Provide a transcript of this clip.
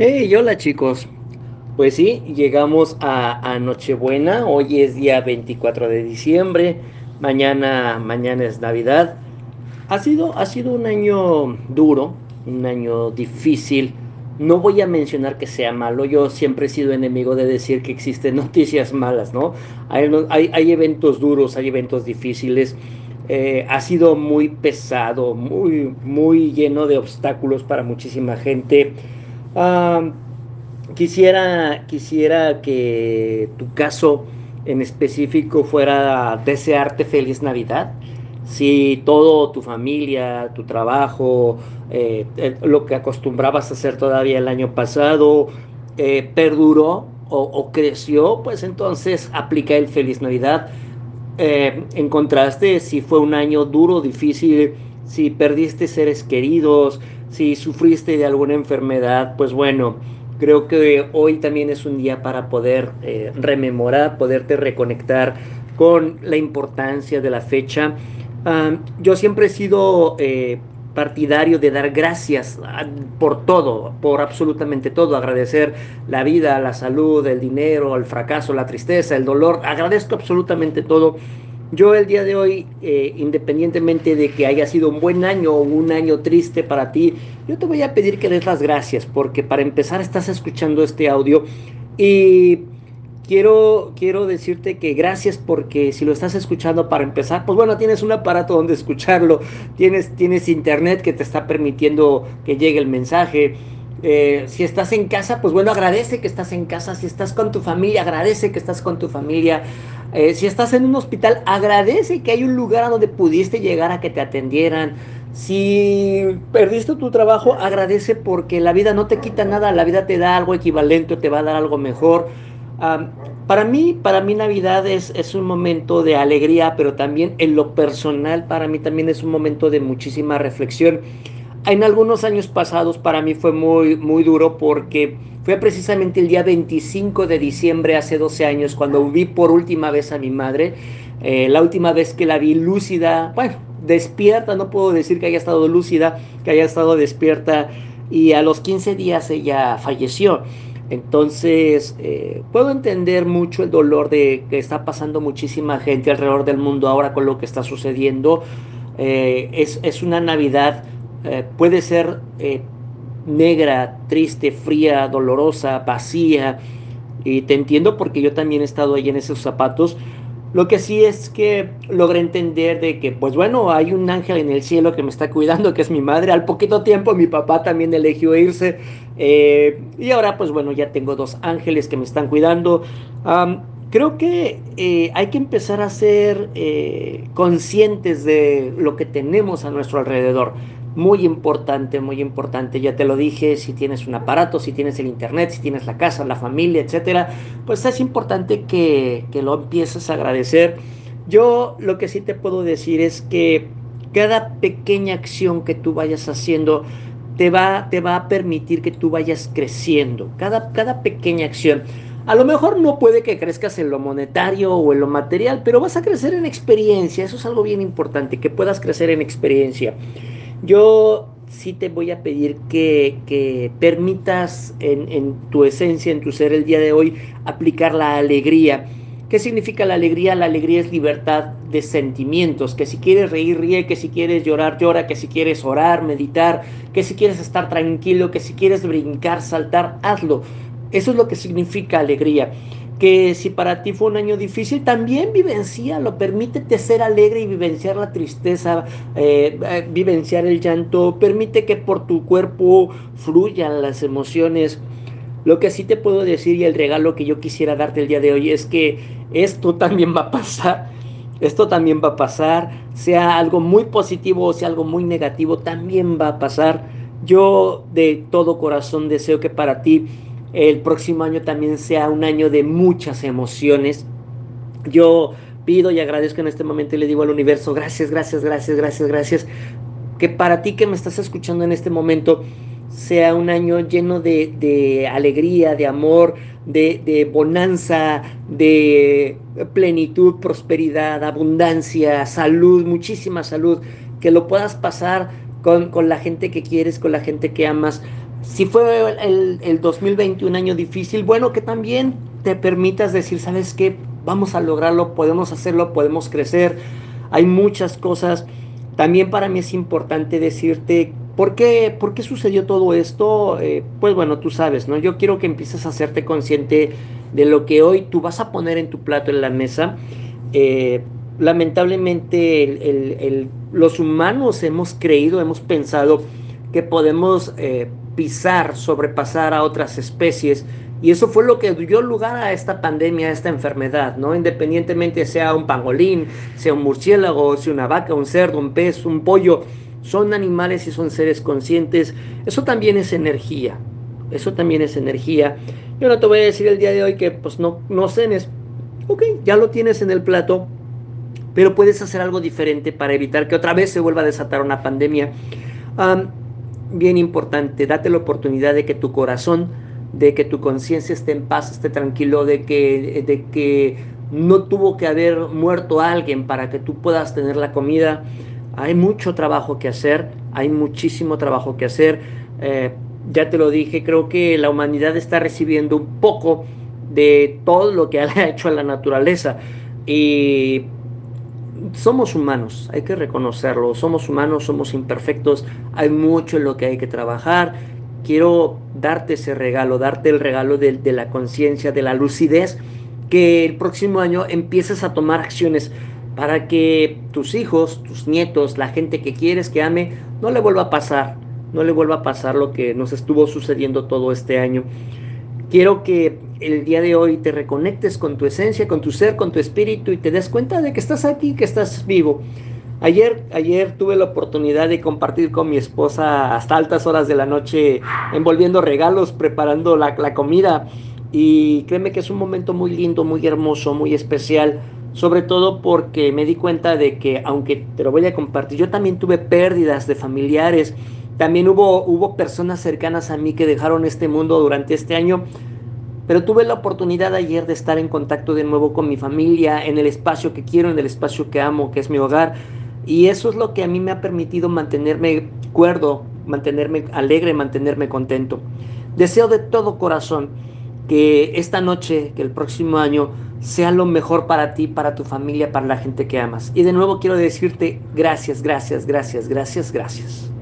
Hey, hola chicos. Pues sí, llegamos a, Nochebuena. Hoy es día 24 de diciembre. Mañana, mañana es Navidad. Ha sido, ha sido un año duro, un año difícil. No voy a mencionar que sea malo. Yo siempre he sido enemigo de decir que existen noticias malas, ¿no? Hay, hay, eventos duros, hay eventos difíciles. Eh, ha sido muy pesado, muy, muy lleno de obstáculos para muchísima gente quisiera, quisiera que tu caso en específico fuera desearte feliz Navidad. Si todo tu familia, tu trabajo, eh, eh, lo que acostumbrabas a hacer todavía el año pasado, eh, perduró o, creció, pues entonces aplica el feliz Navidad. en contraste, si fue un año duro, difícil, si perdiste seres queridos, si sufriste de alguna enfermedad, pues bueno, creo que hoy también es un día para poder eh, rememorar, poderte reconectar con la importancia de la fecha. yo siempre he sido eh, partidario de dar gracias ah, por todo, por absolutamente todo, agradecer la vida, la salud, el dinero, el fracaso, la tristeza, el dolor, agradezco absolutamente todo yo el día de hoy, eh, independientemente de que haya sido un buen año o un año triste para ti, yo te voy a pedir que des las gracias, porque para empezar estás escuchando este audio y quiero, quiero decirte que gracias porque si lo estás escuchando para empezar, pues bueno, tienes un aparato donde escucharlo, tienes, tienes internet que te está permitiendo que llegue el mensaje. Eh, si estás en casa, pues bueno, agradece que estás en casa. Si estás con tu familia, agradece que estás con tu familia. Eh, si estás en un hospital, agradece que hay un lugar a donde pudiste llegar a que te atendieran. Si perdiste tu trabajo, agradece porque la vida no te quita nada, la vida te da algo equivalente te va a dar algo mejor. para mí, para mí Navidad es, es un momento de alegría, pero también en lo personal, para mí también es un momento de muchísima reflexión. En algunos años pasados para mí fue muy, muy duro porque fue precisamente el día 25 de diciembre, hace 12 años, cuando vi por última vez a mi madre. Eh, la última vez que la vi lúcida, bueno, despierta, no puedo decir que haya estado lúcida, que haya estado despierta, y a los 15 días ella falleció. Entonces, eh, puedo entender mucho el dolor de que está pasando muchísima gente alrededor del mundo ahora con lo que está sucediendo. Eh, es, es, una Navidad, puede ser negra, triste, fría, dolorosa, vacía. Y te entiendo porque yo también he estado ahí en esos zapatos. Lo que sí es que logré entender de que, pues bueno, hay un ángel en el cielo que me está cuidando, que es mi madre. Al poquito tiempo mi papá también eligió irse. Eh, y ahora, pues bueno, ya tengo dos ángeles que me están cuidando. creo que eh, hay que empezar a ser eh, conscientes de lo que tenemos a nuestro alrededor muy importante, muy importante. Ya te lo dije, si tienes un aparato, si tienes el internet, si tienes la casa, la familia, etcétera, pues es importante que, lo empieces a agradecer. Yo lo que sí te puedo decir es que cada pequeña acción que tú vayas haciendo te va, te va a permitir que tú vayas creciendo. Cada, cada pequeña acción. A lo mejor no puede que crezcas en lo monetario o en lo material, pero vas a crecer en experiencia. Eso es algo bien importante, que puedas crecer en experiencia. Yo sí te voy a pedir que, permitas en, tu esencia, en tu ser el día de hoy, aplicar la alegría. ¿Qué significa la alegría? La alegría es libertad de sentimientos, que si quieres reír, ríe, que si quieres llorar, llora, que si quieres orar, meditar, que si quieres estar tranquilo, que si quieres brincar, saltar, hazlo. Eso es lo que significa alegría que si para ti fue un año difícil, también lo permítete ser alegre y vivenciar la tristeza, eh, eh, vivenciar el llanto, permite que por tu cuerpo fluyan las emociones. Lo que sí te puedo decir y el regalo que yo quisiera darte el día de hoy es que esto también va a pasar, esto también va a pasar, sea algo muy positivo o sea algo muy negativo, también va a pasar. Yo de todo corazón deseo que para ti el próximo año también sea un año de muchas emociones. Yo pido y agradezco en este momento y le digo al universo, gracias, gracias, gracias, gracias, gracias, que para ti que me estás escuchando en este momento sea un año lleno de, alegría, de amor, de, bonanza, de plenitud, prosperidad, abundancia, salud, muchísima salud, que lo puedas pasar con, con la gente que quieres, con la gente que amas, Si fue el, el 2021 un año difícil, bueno, que también te permitas decir, ¿sabes qué? Vamos a lograrlo, podemos hacerlo, podemos crecer. Hay muchas cosas. También para mí es importante decirte ¿Por qué, ¿Por qué, sucedió todo esto? Eh, pues bueno, tú sabes, ¿no? Yo quiero que empieces a hacerte consciente de lo que hoy tú vas a poner en tu plato en la mesa. Eh, lamentablemente los humanos hemos creído, hemos pensado que podemos eh, pisar, sobrepasar a otras especies. Y eso fue lo que dio lugar a esta pandemia, a esta enfermedad, ¿no? Independientemente sea un pangolín, sea un murciélago, sea una vaca, un cerdo, un pez, un pollo, son animales y son seres conscientes. Eso también es energía. Eso también es energía. Yo no te voy a decir el día de hoy que pues no, no cenes. Ok, ya lo tienes en el plato, pero puedes hacer algo diferente para evitar que otra vez se vuelva a desatar una pandemia. Bien importante, date la oportunidad de que tu corazón, de que tu conciencia esté en paz, esté tranquilo, de que, de que no tuvo que haber muerto alguien para que tú puedas tener la comida. Hay mucho trabajo que hacer, hay muchísimo trabajo que hacer. Eh, ya te lo dije, creo que la humanidad está recibiendo un poco de todo lo que ha hecho a la naturaleza. Y somos humanos, hay que reconocerlo, somos humanos, somos imperfectos, hay mucho en lo que hay que trabajar. Quiero darte ese regalo, darte el regalo de, de la conciencia, de la lucidez, que el próximo año empieces a tomar acciones para que tus hijos, tus nietos, la gente que quieres que ame, no le vuelva a pasar, no le vuelva a pasar lo que nos estuvo sucediendo todo este año. Quiero que el día de hoy te reconectes con tu esencia, con tu ser, con tu espíritu y te des cuenta de que estás aquí, que estás vivo. Ayer, ayer tuve la oportunidad de compartir con mi esposa hasta altas horas de la noche, envolviendo regalos, preparando la, la comida. Y créeme que es un momento muy lindo, muy hermoso, muy especial sobre todo porque me di cuenta de que, aunque te lo voy a compartir, yo también tuve pérdidas de familiares, también hubo, hubo personas cercanas a mí que dejaron este mundo durante este año, pero tuve la oportunidad ayer de estar en contacto de nuevo con mi familia, en el espacio que quiero, en el espacio que amo, que es mi hogar, y eso es lo que a mí me ha permitido mantenerme cuerdo, mantenerme alegre, mantenerme contento. Deseo de todo corazón que esta noche, que el próximo año, sea lo mejor para ti, para tu familia, para la gente que amas. Y de nuevo quiero decirte gracias, gracias, gracias, gracias, gracias.